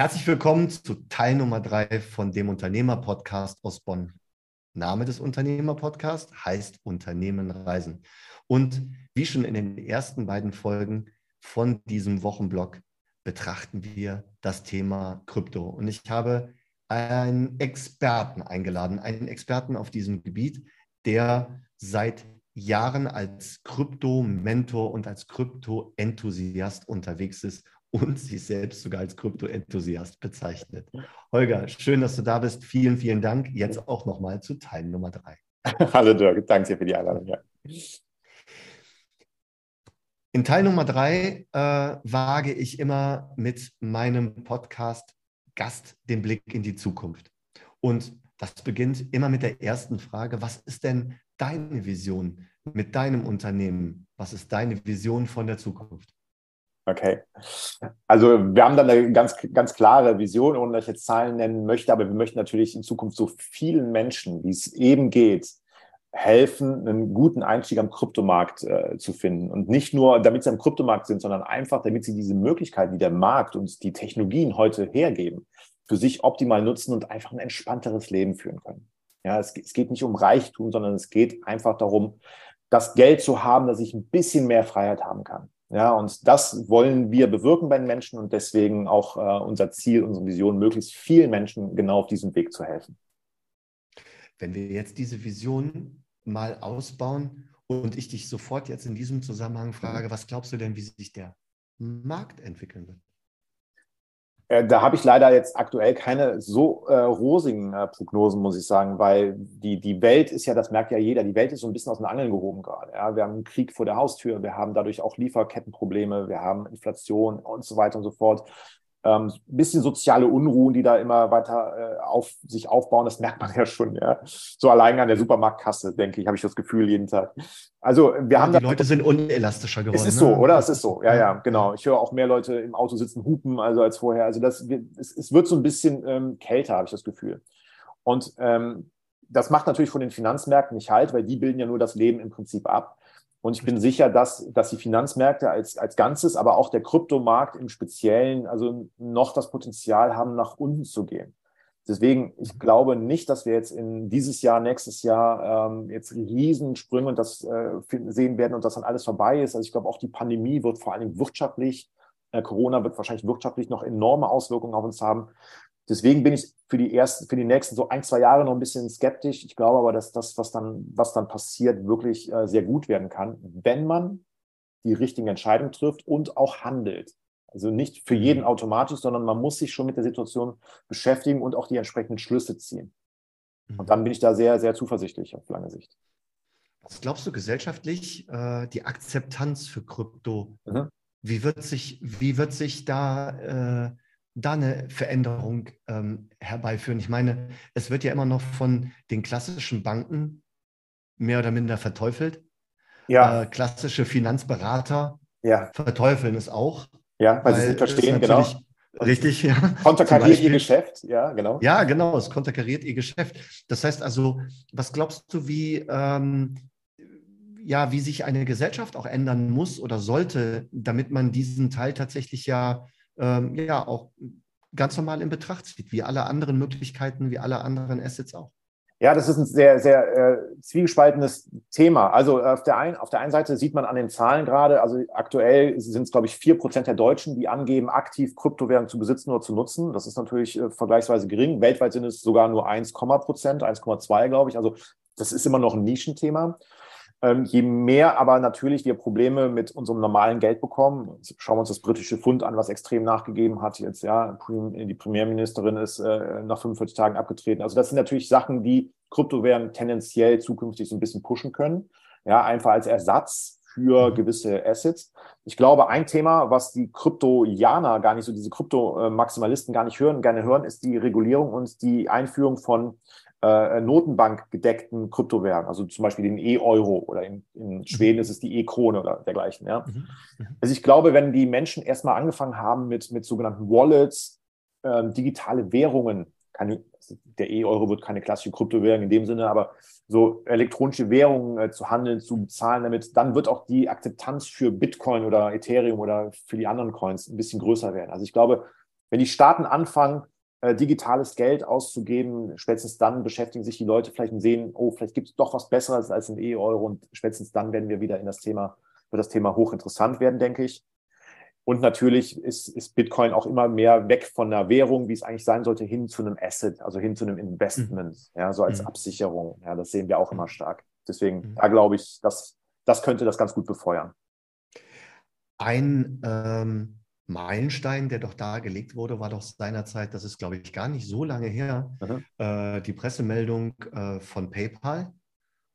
Herzlich willkommen zu Teil Nummer drei von dem Unternehmer-Podcast aus Bonn. Name des Unternehmer-Podcasts heißt Unternehmen reisen. Und wie schon in den ersten beiden Folgen von diesem Wochenblock betrachten wir das Thema Krypto. Und ich habe einen Experten eingeladen, einen Experten auf diesem Gebiet, der seit Jahren als Krypto-Mentor und als Krypto-Enthusiast unterwegs ist und sich selbst sogar als Krypto-Enthusiast bezeichnet. Holger, schön, dass du da bist. Vielen, vielen Dank. Jetzt auch nochmal zu Teil Nummer drei. Hallo Dirk, danke dir für die Einladung. Ja. In Teil Nummer drei äh, wage ich immer mit meinem Podcast Gast den Blick in die Zukunft. Und das beginnt immer mit der ersten Frage, was ist denn deine Vision mit deinem Unternehmen? Was ist deine Vision von der Zukunft? Okay. Also wir haben dann eine ganz, ganz klare Vision, ohne dass ich jetzt Zahlen nennen möchte, aber wir möchten natürlich in Zukunft so vielen Menschen, wie es eben geht, helfen, einen guten Einstieg am Kryptomarkt äh, zu finden. Und nicht nur, damit sie am Kryptomarkt sind, sondern einfach, damit sie diese Möglichkeiten, die der Markt und die Technologien heute hergeben, für sich optimal nutzen und einfach ein entspannteres Leben führen können. Ja, es, es geht nicht um Reichtum, sondern es geht einfach darum, das Geld zu haben, dass ich ein bisschen mehr Freiheit haben kann. Ja, und das wollen wir bewirken bei den Menschen und deswegen auch äh, unser Ziel, unsere Vision, möglichst vielen Menschen genau auf diesem Weg zu helfen. Wenn wir jetzt diese Vision mal ausbauen und ich dich sofort jetzt in diesem Zusammenhang frage, was glaubst du denn, wie sich der Markt entwickeln wird? Äh, da habe ich leider jetzt aktuell keine so äh, rosigen äh, Prognosen, muss ich sagen, weil die, die Welt ist ja, das merkt ja jeder, die Welt ist so ein bisschen aus den Angeln gehoben gerade. Ja. Wir haben einen Krieg vor der Haustür, wir haben dadurch auch Lieferkettenprobleme, wir haben Inflation und so weiter und so fort ähm, bisschen soziale Unruhen, die da immer weiter äh, auf sich aufbauen, das merkt man ja schon, ja. So allein an der Supermarktkasse, denke ich, habe ich das Gefühl jeden Tag. Also wir ja, haben. Die Leute sind unelastischer geworden. Es ist so, ne? oder? Es ist so, ja, ja, genau. Ich höre auch mehr Leute im Auto sitzen, hupen, also als vorher. Also das, es, es wird so ein bisschen ähm, kälter, habe ich das Gefühl. Und ähm, das macht natürlich von den Finanzmärkten nicht halt, weil die bilden ja nur das Leben im Prinzip ab. Und ich bin sicher, dass, dass die Finanzmärkte als, als Ganzes, aber auch der Kryptomarkt im Speziellen, also noch das Potenzial haben, nach unten zu gehen. Deswegen, ich glaube nicht, dass wir jetzt in dieses Jahr, nächstes Jahr ähm, jetzt Riesensprünge und das äh, sehen werden und dass dann alles vorbei ist. Also ich glaube, auch die Pandemie wird vor allen Dingen wirtschaftlich, äh, Corona wird wahrscheinlich wirtschaftlich noch enorme Auswirkungen auf uns haben. Deswegen bin ich für die ersten, für die nächsten so ein, zwei Jahre noch ein bisschen skeptisch. Ich glaube aber, dass das, was dann, was dann passiert, wirklich äh, sehr gut werden kann, wenn man die richtigen Entscheidungen trifft und auch handelt. Also nicht für mhm. jeden automatisch, sondern man muss sich schon mit der Situation beschäftigen und auch die entsprechenden Schlüsse ziehen. Und mhm. dann bin ich da sehr, sehr zuversichtlich auf lange Sicht. Was glaubst du gesellschaftlich, äh, die Akzeptanz für Krypto? Mhm. Wie, wird sich, wie wird sich da äh, da eine Veränderung ähm, herbeiführen? Ich meine, es wird ja immer noch von den klassischen Banken mehr oder minder verteufelt. Ja. Äh, klassische Finanzberater ja. verteufeln es auch. Ja, weil, weil sie es verstehen, genau. Richtig, ja. Konterkariert ihr Geschäft, ja, genau. Ja, genau, es konterkariert ihr Geschäft. Das heißt also, was glaubst du, wie, ähm, ja, wie sich eine Gesellschaft auch ändern muss oder sollte, damit man diesen Teil tatsächlich ja ähm, ja auch ganz normal in Betracht zieht, wie alle anderen Möglichkeiten, wie alle anderen Assets auch. Ja, das ist ein sehr, sehr äh, zwiegespaltenes Thema. Also auf der, ein, auf der einen Seite sieht man an den Zahlen gerade, also aktuell sind es, glaube ich, vier Prozent der Deutschen, die angeben, aktiv Kryptowährungen zu besitzen oder zu nutzen. Das ist natürlich äh, vergleichsweise gering. Weltweit sind es sogar nur 1, Prozent, 1,2, glaube ich. Also das ist immer noch ein Nischenthema. Ähm, je mehr aber natürlich wir Probleme mit unserem normalen Geld bekommen, schauen wir uns das britische Pfund an, was extrem nachgegeben hat jetzt, ja, die Premierministerin ist äh, nach 45 Tagen abgetreten. Also das sind natürlich Sachen, die Kryptowährungen tendenziell zukünftig so ein bisschen pushen können, ja, einfach als Ersatz für mhm. gewisse Assets. Ich glaube, ein Thema, was die Kryptojaner gar nicht so, diese Krypto-Maximalisten gar nicht hören, gerne hören, ist die Regulierung und die Einführung von äh, Notenbank gedeckten Kryptowährungen, also zum Beispiel den E-Euro oder in, in, mhm. Schweden ist es die E-Krone oder dergleichen. Ja? Mhm. Mhm. Also ich glaube, wenn die Menschen erstmal angefangen haben mit, mit sogenannten Wallets, äh, digitale Währungen, keine, der E-Euro wird keine klassische Kryptowährung in dem Sinne, aber so elektronische Währungen äh, zu handeln, zu bezahlen damit, dann wird auch die Akzeptanz für Bitcoin oder Ethereum oder für die anderen Coins ein bisschen größer werden. Also ich glaube, wenn die Staaten anfangen, äh, digitales Geld auszugeben, spätestens dann beschäftigen sich die Leute vielleicht und sehen, oh, vielleicht gibt es doch was Besseres als ein E-Euro und spätestens dann werden wir wieder in das Thema, wird das Thema hochinteressant werden, denke ich. Und natürlich ist, ist Bitcoin auch immer mehr weg von einer Währung, wie es eigentlich sein sollte, hin zu einem Asset, also hin zu einem Investment, mhm. ja, so als mhm. Absicherung. Ja, das sehen wir auch immer stark. Deswegen, mhm. da glaube ich, das, das könnte das ganz gut befeuern. Ein ähm, Meilenstein, der doch dargelegt wurde, war doch seinerzeit, das ist, glaube ich, gar nicht so lange her, äh, die Pressemeldung äh, von PayPal,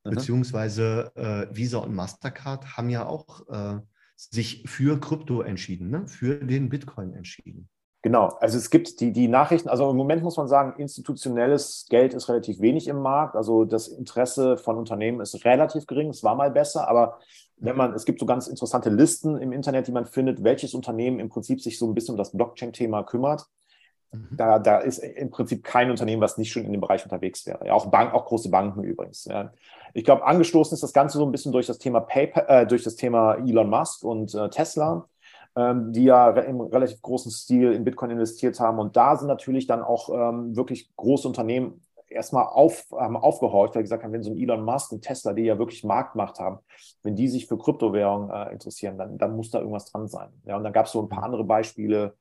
mhm. beziehungsweise äh, Visa und Mastercard haben ja auch äh, sich für Krypto entschieden, ne? für den Bitcoin entschieden. Genau, also es gibt die, die Nachrichten, also im Moment muss man sagen, institutionelles Geld ist relativ wenig im Markt. Also das Interesse von Unternehmen ist relativ gering. Es war mal besser, aber wenn man, es gibt so ganz interessante Listen im Internet, die man findet, welches Unternehmen im Prinzip sich so ein bisschen um das Blockchain-Thema kümmert. Mhm. Da, da ist im Prinzip kein Unternehmen, was nicht schon in dem Bereich unterwegs wäre. Ja, auch, Bank, auch große Banken übrigens. Ja. Ich glaube, angestoßen ist das Ganze so ein bisschen durch das Thema PayPal, äh, durch das Thema Elon Musk und äh, Tesla ähm, die ja im relativ großen Stil in Bitcoin investiert haben. Und da sind natürlich dann auch ähm, wirklich große Unternehmen erstmal auf, haben aufgehorcht, weil gesagt haben, wenn so ein Elon Musk und Tesla, die ja wirklich Marktmacht haben, wenn die sich für Kryptowährungen äh, interessieren, dann, dann muss da irgendwas dran sein. Ja, und dann gab es so ein paar andere Beispiele,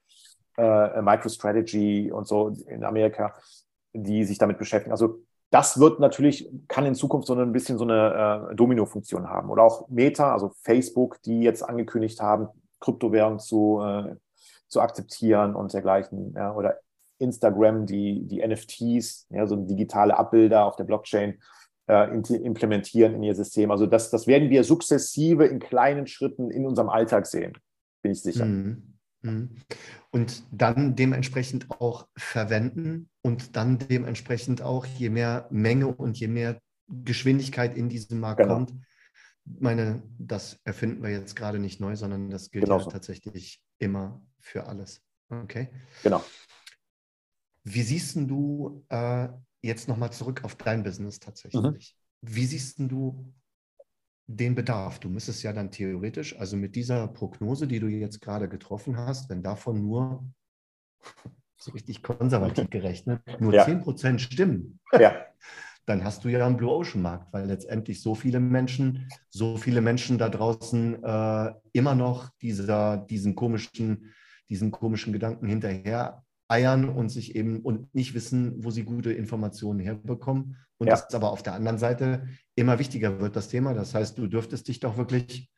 äh, MicroStrategy und so in Amerika, die sich damit beschäftigen. Also das wird natürlich, kann in Zukunft so ein bisschen so eine äh, Domino-Funktion haben. Oder auch Meta, also Facebook, die jetzt angekündigt haben, Kryptowährung zu, äh, zu akzeptieren und dergleichen. Ja, oder Instagram, die, die NFTs, ja, so digitale Abbilder auf der Blockchain äh, implementieren in ihr System. Also das, das werden wir sukzessive in kleinen Schritten in unserem Alltag sehen, bin ich sicher. Mhm. Mhm. Und dann dementsprechend auch verwenden und dann dementsprechend auch, je mehr Menge und je mehr Geschwindigkeit in diesem Markt genau. kommt, meine, das erfinden wir jetzt gerade nicht neu, sondern das gilt genau ja tatsächlich immer für alles. Okay. Genau. Wie siehst du äh, jetzt nochmal zurück auf dein Business tatsächlich? Mhm. Wie siehst du den Bedarf? Du müsstest ja dann theoretisch, also mit dieser Prognose, die du jetzt gerade getroffen hast, wenn davon nur so richtig konservativ gerechnet, nur ja. 10% stimmen. Ja. dann hast du ja einen Blue Ocean Markt, weil letztendlich so viele Menschen, so viele Menschen da draußen äh, immer noch dieser, diesen komischen, diesen komischen Gedanken hinterher eiern und sich eben und nicht wissen, wo sie gute Informationen herbekommen. Und ja. das aber auf der anderen Seite immer wichtiger wird, das Thema. Das heißt, du dürftest dich doch wirklich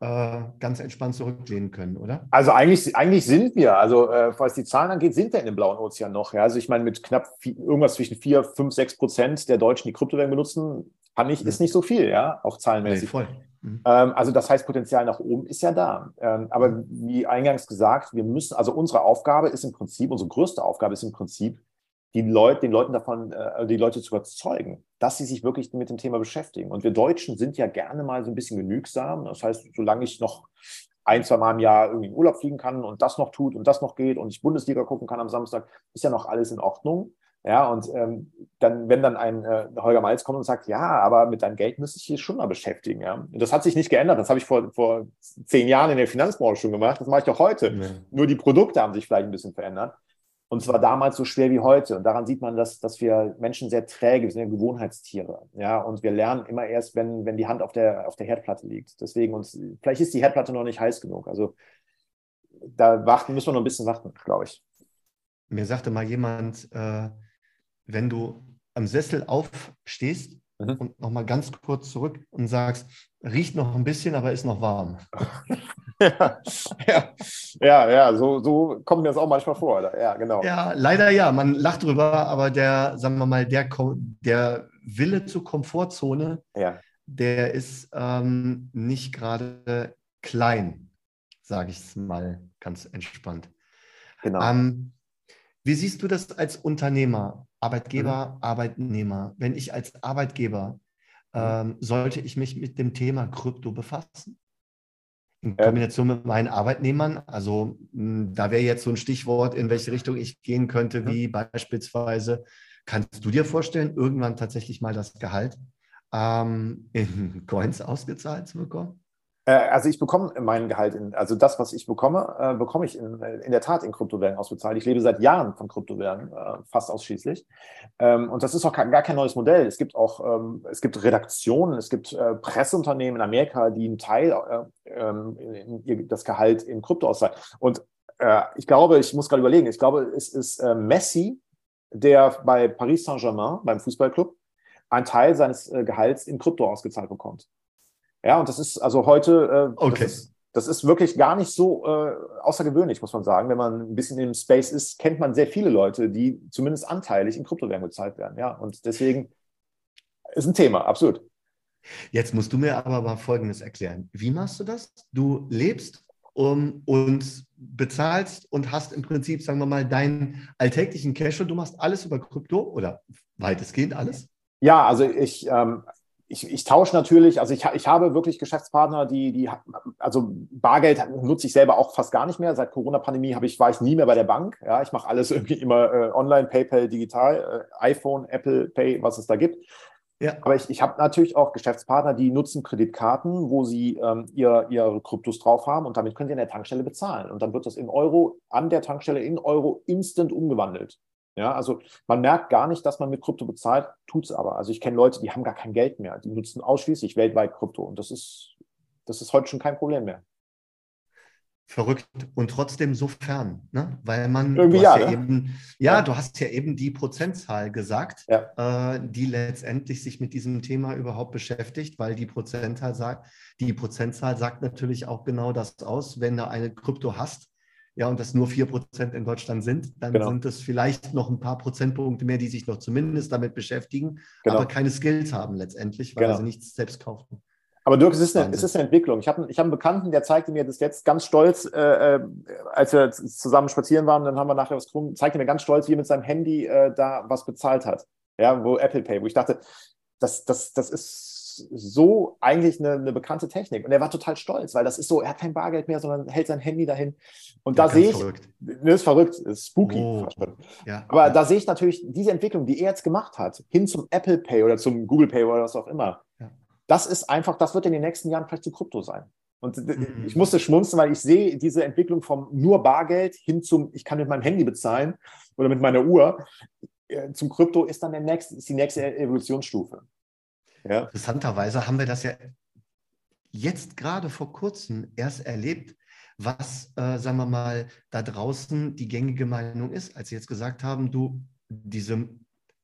äh, ganz entspannt zurücklehnen können, oder? Also eigentlich, eigentlich sind wir, also äh, was die Zahlen angeht, sind wir in dem blauen Ozean noch. Ja? Also ich meine, mit knapp vier, irgendwas zwischen 4, 5, 6 Prozent der Deutschen, die Kryptowährungen benutzen, kann ich, ist nicht so viel, ja, auch zahlenmäßig. Nee, voll. Mhm. Ähm, also das heißt, Potenzial nach oben ist ja da. Ähm, aber mhm. wie eingangs gesagt, wir müssen, also unsere Aufgabe ist im Prinzip, unsere größte Aufgabe ist im Prinzip, die Leute, den Leuten davon, äh, die Leute zu überzeugen, dass sie sich wirklich mit dem Thema beschäftigen. Und wir Deutschen sind ja gerne mal so ein bisschen genügsam. Das heißt, solange ich noch ein, zwei Mal im Jahr irgendwie in Urlaub fliegen kann und das noch tut und das noch geht und ich Bundesliga gucken kann am Samstag, ist ja noch alles in Ordnung. Ja, und ähm, dann, wenn dann ein äh, Holger Malz kommt und sagt, ja, aber mit deinem Geld müsste ich dich schon mal beschäftigen. Ja? Und das hat sich nicht geändert. Das habe ich vor, vor zehn Jahren in der Finanzbranche schon gemacht. Das mache ich auch heute. Ja. Nur die Produkte haben sich vielleicht ein bisschen verändert. Und zwar damals so schwer wie heute. Und daran sieht man, dass, dass wir Menschen sehr träge, wir sind ja Gewohnheitstiere. Ja, und wir lernen immer erst, wenn, wenn die Hand auf der, auf der Herdplatte liegt. Deswegen uns, vielleicht ist die Herdplatte noch nicht heiß genug. Also da warten, müssen wir noch ein bisschen warten, glaube ich. Mir sagte mal jemand, äh, wenn du am Sessel aufstehst mhm. und nochmal ganz kurz zurück und sagst, riecht noch ein bisschen, aber ist noch warm. ja, ja, ja, ja, so, so kommt mir das auch manchmal vor. Ja, genau. Ja, leider ja. Man lacht drüber, aber der, sagen wir mal, der, der Wille zur Komfortzone, ja. der ist ähm, nicht gerade klein, sage ich es mal ganz entspannt. Genau. Ähm, wie siehst du das als Unternehmer, Arbeitgeber, mhm. Arbeitnehmer? Wenn ich als Arbeitgeber mhm. ähm, sollte ich mich mit dem Thema Krypto befassen? in Kombination mit meinen Arbeitnehmern. Also hm, da wäre jetzt so ein Stichwort, in welche Richtung ich gehen könnte, wie beispielsweise, kannst du dir vorstellen, irgendwann tatsächlich mal das Gehalt ähm, in Coins ausgezahlt zu bekommen? Äh, also ich bekomme mein Gehalt, in, also das, was ich bekomme, äh, bekomme ich in, in der Tat in Kryptowährungen ausbezahlt. Ich lebe seit Jahren von Kryptowährungen, äh, fast ausschließlich. Ähm, und das ist auch gar kein neues Modell. Es gibt auch, ähm, es gibt Redaktionen, es gibt äh, Presseunternehmen in Amerika, die einen Teil, äh, ähm, in, in, das Gehalt in Krypto auszahlen. Und äh, ich glaube, ich muss gerade überlegen, ich glaube, es ist Messi, der bei Paris Saint-Germain, beim Fußballclub, einen Teil seines Gehalts in Krypto ausgezahlt bekommt. Ja, und das ist also heute, äh, okay. das, ist, das, ist, wirklich gar nicht so äh, außergewöhnlich, muss man sagen. Wenn man ein bisschen im Space ist, kennt man sehr viele Leute, die zumindest anteilig in Kryptowährungen bezahlt werden. Ja, und deswegen ist ein Thema, absolut. Jetzt musst du mir aber mal Folgendes erklären. Wie machst du das? Du lebst um, und bezahlst und hast im Prinzip, sagen wir mal, deinen alltäglichen Cash und du machst alles über Krypto oder weitestgehend alles? Ja, also ich, ähm, ich, ich tausche natürlich, also ich, ich habe wirklich Geschäftspartner, die, die, also Bargeld nutze ich selber auch fast gar nicht mehr. Seit Corona-Pandemie habe ich, war ich nie mehr bei der Bank. Ja, ich mache alles irgendwie immer äh, online, PayPal, digital, äh, iPhone, Apple Pay, was es da gibt. Ja. Aber ich, ich habe natürlich auch Geschäftspartner, die nutzen Kreditkarten, wo sie ähm, ihr, ihre Kryptos drauf haben und damit können sie an der Tankstelle bezahlen. Und dann wird das in Euro an der Tankstelle in Euro instant umgewandelt. Ja, also man merkt gar nicht, dass man mit Krypto bezahlt, tut es aber. Also ich kenne Leute, die haben gar kein Geld mehr, die nutzen ausschließlich weltweit Krypto und das ist, das ist heute schon kein Problem mehr. Verrückt und trotzdem so fern, ne? weil man Irgendwie ja, ja ne? eben, ja, ja, du hast ja eben die Prozentzahl gesagt, ja. äh, die letztendlich sich mit diesem Thema überhaupt beschäftigt, weil die Prozentzahl sagt, die Prozentzahl sagt natürlich auch genau das aus, wenn du eine Krypto hast, ja, und das nur 4% in Deutschland sind, dann genau. sind es vielleicht noch ein paar Prozentpunkte mehr, die sich noch zumindest damit beschäftigen, genau. aber keine Skills haben letztendlich, weil genau. sie nichts selbst kaufen. Aber Dirk, es ist eine, es ist eine Entwicklung. Ich habe ich hab einen Bekannten, der zeigte mir das jetzt ganz stolz, äh, äh als wir zusammen spazieren waren, dann haben wir nachher was getrunken, zeigte mir ganz stolz, wie er mit seinem Handy äh, da was bezahlt hat. Ja, wo Apple Pay, wo ich dachte, das, das, das ist so eigentlich eine, eine, bekannte Technik. Und er war total stolz, weil das ist so, er hat kein Bargeld mehr, sondern hält sein Handy dahin. Und ja, da sehe ich, verrückt. ne, ist verrückt, ist spooky. Oh, ja, Aber ja. da sehe ich natürlich diese Entwicklung, die er jetzt gemacht hat, hin zum Apple Pay oder zum Google Pay oder was auch immer. Das ist einfach, das wird in den nächsten Jahren vielleicht zu Krypto sein. Und mhm. ich musste schmunzen, weil ich sehe diese Entwicklung vom nur Bargeld hin zum, ich kann mit meinem Handy bezahlen oder mit meiner Uhr, äh, zum Krypto ist dann der nächste, ist die nächste Evolutionsstufe. Ja. Interessanterweise haben wir das ja jetzt gerade vor kurzem erst erlebt, was, äh, sagen wir mal, da draußen die gängige Meinung ist, als sie jetzt gesagt haben, du, diese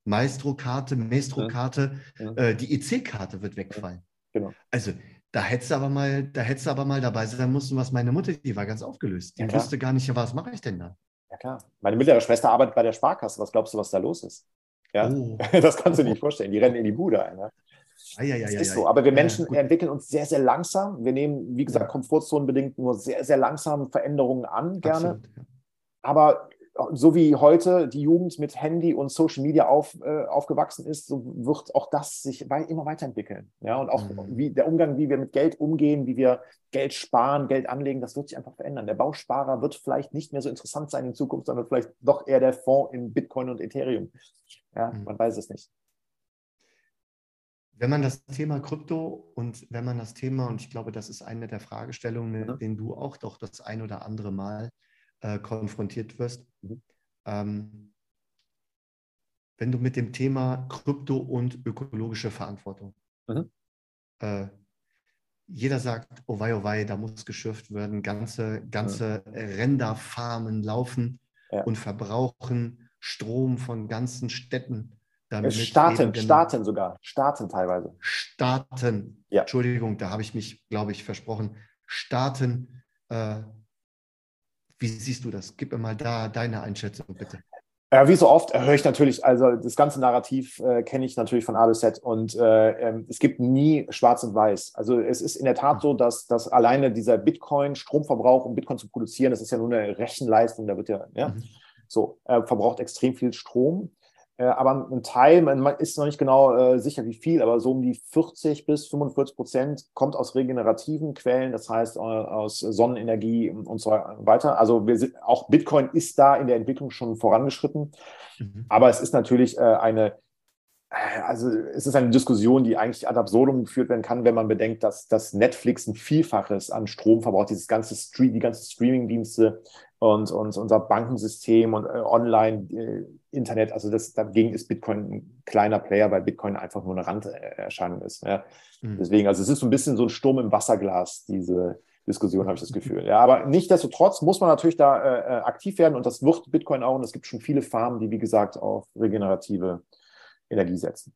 Maestro-Karte, Maestro-Karte, ja. äh, die EC-Karte wird wegfallen. Genau. Also da hättest du aber mal, da hättest du aber mal dabei sein müssen, was meine Mutter, die war ganz aufgelöst. Die ja, wusste gar nicht, was mache ich denn da? Ja klar. Meine mittlere Schwester arbeitet bei der Sparkasse. Was glaubst du, was da los ist? Ja, oh. das kannst du dir nicht vorstellen. Die rennen in die Bude ein. Ne? Ah, ja, ja, das ist so. Aber wir Menschen entwickeln uns sehr, sehr langsam. Wir nehmen, wie gesagt, komfortzonenbedingt nur sehr, sehr langsam Veränderungen an, gerne. Absolut, Aber so wie heute die Jugend mit Handy und Social Media auf, äh, aufgewachsen ist, so wird auch das sich weit, immer weiterentwickeln. Ja, und auch mhm. wie der Umgang, wie wir mit Geld umgehen, wie wir Geld sparen, Geld anlegen, das wird sich einfach verändern. Der Bausparer wird vielleicht nicht mehr so interessant sein in Zukunft, sondern vielleicht doch eher der Fonds in Bitcoin und Ethereum. Ja, mhm. man weiß es nicht. Wenn man das Thema Krypto und wenn man das Thema, und ich glaube, das ist eine der Fragestellungen, mit denen du auch doch das ein oder andere Mal äh, konfrontiert wirst, ähm, wenn du mit dem Thema Krypto und ökologische Verantwortung, mhm. äh, jeder sagt, oh wei, oh wei, da muss geschürft werden, ganze, ganze mhm. Renderfarmen laufen ja. und verbrauchen Strom von ganzen Städten damit Staaten, Staaten sogar. Staaten teilweise. Staaten. Ja. Entschuldigung, da habe ich mich, glaube ich, versprochen. Staaten. Äh, wie siehst du das? Gib mir mal da deine Einschätzung, bitte. Ja, wie so oft höre ich natürlich, also das ganze Narrativ äh, kenne ich natürlich von A bis Z und äh, ähm, es gibt nie schwarz und weiß. Also es ist in der Tat so, dass, dass alleine dieser Bitcoin, Stromverbrauch, um Bitcoin zu produzieren, das ist ja nur eine Rechenleistung, da wird ja, ja mhm. so, äh, verbraucht extrem viel Strom. Äh, aber ein Teil, man ist noch nicht genau äh, sicher, wie viel, aber so um die 40 bis 45 Prozent kommt aus regenerativen Quellen, das heißt äh, aus Sonnenenergie und so weiter. Also sind, auch Bitcoin ist da in der Entwicklung schon vorangeschritten, mhm. aber es ist natürlich eine also es ist eine Diskussion, die eigentlich ad absurdum geführt werden kann, wenn man bedenkt, dass, dass Netflix ein Vielfaches an Strom verbraucht, dieses ganze Stream, die ganzen Streaming-Dienste und, und unser Bankensystem und äh, Online-Internet. Äh, also das, dagegen ist Bitcoin ein kleiner Player, weil Bitcoin einfach nur eine Randerscheinung ist. Ja. Mhm. Deswegen, also es ist so ein bisschen so ein Sturm im Wasserglas, diese Diskussion, habe ich das Gefühl. Ja, aber nichtsdestotrotz muss man natürlich da äh, äh, aktiv werden und das wird Bitcoin auch. Und es gibt schon viele Farmen, die, wie gesagt, auf regenerative Energie setzen.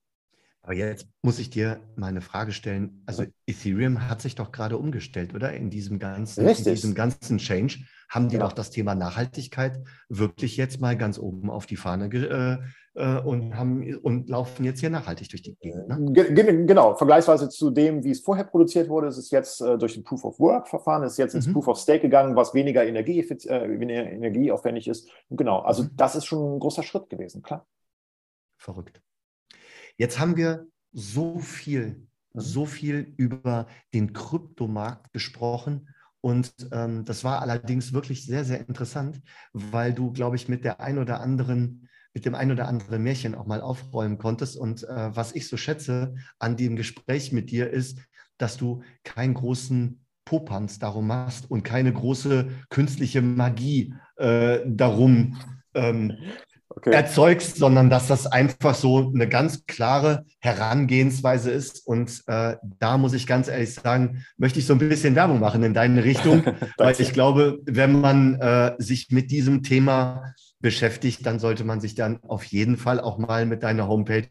Aber jetzt muss ich dir mal eine Frage stellen. Also Ethereum hat sich doch gerade umgestellt, oder? In diesem ganzen, in diesem ganzen Change haben die ja. doch das Thema Nachhaltigkeit wirklich jetzt mal ganz oben auf die Fahne äh, äh, und haben und laufen jetzt hier nachhaltig durch die Gegend. Ne? Genau, vergleichsweise zu dem, wie es vorher produziert wurde, ist es jetzt äh, durch ein Proof of Work Verfahren, ist jetzt ins mhm. Proof of Stake gegangen, was weniger, Energie, äh, weniger energieaufwendig ist. Genau, also mhm. das ist schon ein großer Schritt gewesen, klar. Verrückt. Jetzt haben wir so viel, mhm. so viel über den Kryptomarkt gesprochen. Und ähm, das war allerdings wirklich sehr, sehr interessant, weil du, glaube ich, mit der ein oder anderen, mit dem ein oder anderen Märchen auch mal aufräumen konntest. Und äh, was ich so schätze an dem Gespräch mit dir ist, dass du keinen großen Popanz darum machst und keine große künstliche Magie äh, darum ähm, okay. erzeugst, sondern dass das einfach so eine ganz klare Herangehensweise ist. Und äh, da muss ich ganz ehrlich sagen, möchte ich so ein bisschen Werbung machen in deine Richtung, weil ich glaube, wenn man äh, sich mit diesem Thema beschäftigt, dann sollte man sich dann auf jeden Fall auch mal mit deiner Homepage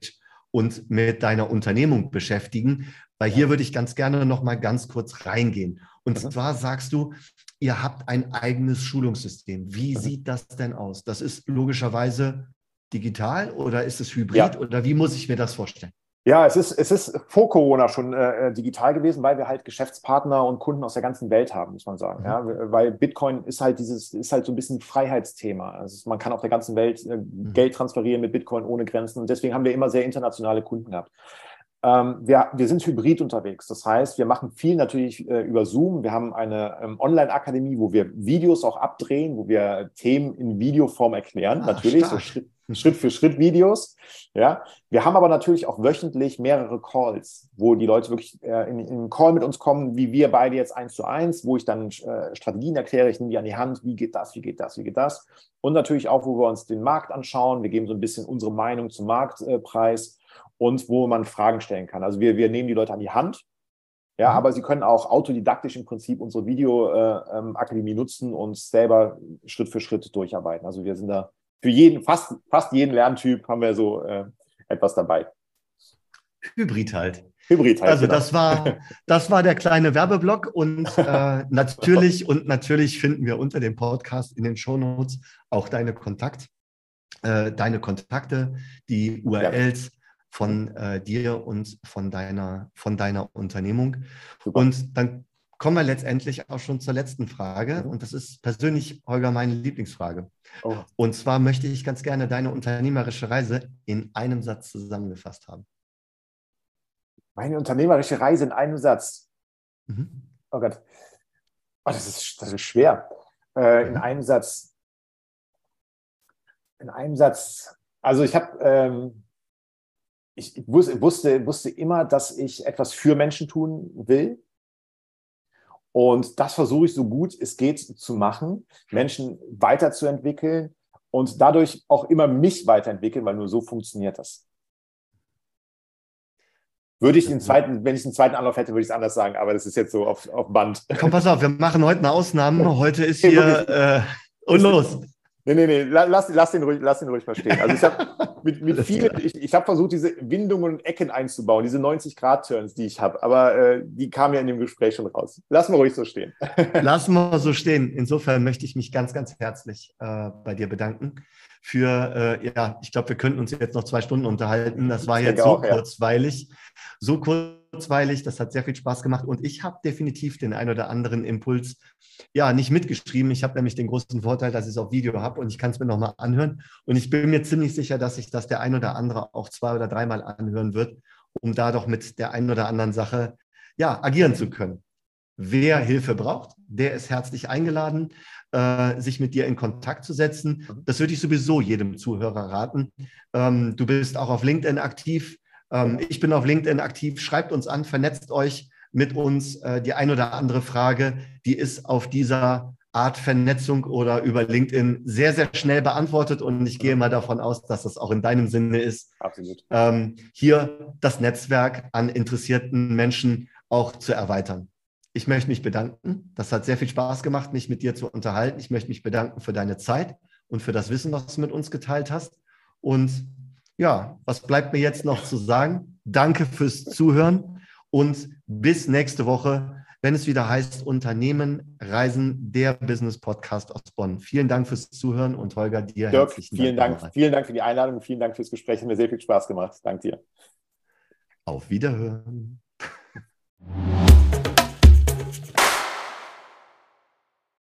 und mit deiner Unternehmung beschäftigen, weil hier würde ich ganz gerne noch mal ganz kurz reingehen. Und mhm. zwar sagst du, ihr habt ein eigenes Schulungssystem. Wie mhm. sieht das denn aus? Das ist logischerweise digital oder ist es hybrid ja. oder wie muss ich mir das vorstellen? Ja, es ist, es ist vor Corona schon äh, äh, digital gewesen, weil wir halt Geschäftspartner und Kunden aus der ganzen Welt haben, muss man sagen. Mhm. Ja, weil Bitcoin ist halt dieses, ist halt so ein bisschen Freiheitsthema. Also man kann auf der ganzen Welt äh, mhm. Geld transferieren mit Bitcoin ohne Grenzen. Und deswegen haben wir immer sehr internationale Kunden gehabt. Ähm, wir, wir sind hybrid unterwegs. Das heißt, wir machen viel natürlich äh, über Zoom. Wir haben eine ähm, Online-Akademie, wo wir Videos auch abdrehen, wo wir Themen in Videoform erklären. Ah, natürlich, so Schritt, Schritt für Schritt Videos. Ja, wir haben aber natürlich auch wöchentlich mehrere Calls, wo die Leute wirklich äh, in, in einen Call mit uns kommen, wie wir beide jetzt eins zu eins, wo ich dann äh, Strategien erkläre, ich nehme die an die Hand, wie geht das, wie geht das, wie geht das. Und natürlich auch, wo wir uns den Markt anschauen. Wir geben so ein bisschen unsere Meinung zum Marktpreis und wo man Fragen stellen kann. Also wir, wir nehmen die Leute an die Hand, ja, mhm. aber sie können auch autodidaktisch im Prinzip unsere Videoakademie äh, ähm, nutzen und selber Schritt für Schritt durcharbeiten. Also wir sind da für jeden, fast, fast jeden Lerntyp haben wir so äh, etwas dabei. Hybrid halt. Hybrid halt. Also genau. das war, das war der kleine Werbeblock und äh, natürlich und natürlich finden wir unter dem Podcast in den Shownotes auch deine Kontakt, äh, deine Kontakte, die URLs. Ja von äh, dir und von deiner, von deiner Unternehmung. Super. Und dann kommen wir letztendlich auch schon zur letzten Frage. Mhm. Und das ist persönlich, Holger, meine Lieblingsfrage. Oh. Und zwar möchte ich ganz gerne deine unternehmerische Reise in einem Satz zusammengefasst haben. Meine unternehmerische Reise in einem Satz. Mhm. Oh Gott. Oh, das, ist, das ist schwer. Äh, in mhm. einem Satz. In einem Satz. Also ich habe ähm, ich wusste, wusste immer, dass ich etwas für Menschen tun will. Und das versuche ich so gut es geht zu machen, Menschen weiterzuentwickeln und dadurch auch immer mich weiterentwickeln, weil nur so funktioniert das. Würde ich den zweiten, wenn ich einen zweiten Anlauf hätte, würde ich es anders sagen, aber das ist jetzt so auf, auf Band. Komm, pass auf, wir machen heute eine Ausnahme. Heute ist hier äh, und los. Nee, nee, nee, lass, lass, den, ruhig, lass den ruhig mal stehen. Also ich habe mit, mit vielen, ich, ich habe versucht, diese Windungen und Ecken einzubauen, diese 90-Grad-Turns, die ich habe, aber äh, die kamen ja in dem Gespräch schon raus. Lass mal ruhig so stehen. Lass mal so stehen. Insofern möchte ich mich ganz, ganz herzlich äh, bei dir bedanken für, äh, ja, ich glaube, wir könnten uns jetzt noch zwei Stunden unterhalten. Das war jetzt so auch, kurzweilig. Ja. So kurzweilig, das hat sehr viel Spaß gemacht und ich habe definitiv den ein oder anderen Impuls ja nicht mitgeschrieben. Ich habe nämlich den großen Vorteil, dass ich es auf Video habe und ich kann es mir nochmal anhören. Und ich bin mir ziemlich sicher, dass sich das der ein oder andere auch zwei oder dreimal anhören wird, um da doch mit der einen oder anderen Sache ja agieren zu können. wer Hilfe braucht, der ist herzlich eingeladen, äh, sich mit dir in Kontakt zu setzen. Mhm. Das würde ich sowieso jedem Zuhörer raten. Ähm, du bist auch auf LinkedIn aktiv. Ähm, ich bin auf LinkedIn aktiv. Schreibt uns an, vernetzt euch mit uns. Äh, die ein oder andere Frage, die ist auf dieser Art Vernetzung oder über LinkedIn sehr, sehr schnell beantwortet. Und ich gehe mal davon aus, dass das auch in deinem Sinne ist, Absolut. Ähm, hier das Netzwerk an interessierten Menschen auch zu erweitern. Ich möchte mich bedanken. Das hat sehr viel Spaß gemacht, mich mit dir zu unterhalten. Ich möchte mich bedanken für deine Zeit und für das Wissen, was du mit uns geteilt hast. Und ja, was bleibt mir jetzt noch zu sagen? Danke fürs Zuhören und bis nächste Woche, wenn es wieder heißt Unternehmen, Reisen, der Business Podcast aus Bonn. Vielen Dank fürs Zuhören und Holger, dir Dirk, herzlichen vielen Dank. Dank vielen Dank für die Einladung, vielen Dank fürs Gespräch. Hat mir sehr viel Spaß gemacht. Danke dir. Auf Wiederhören.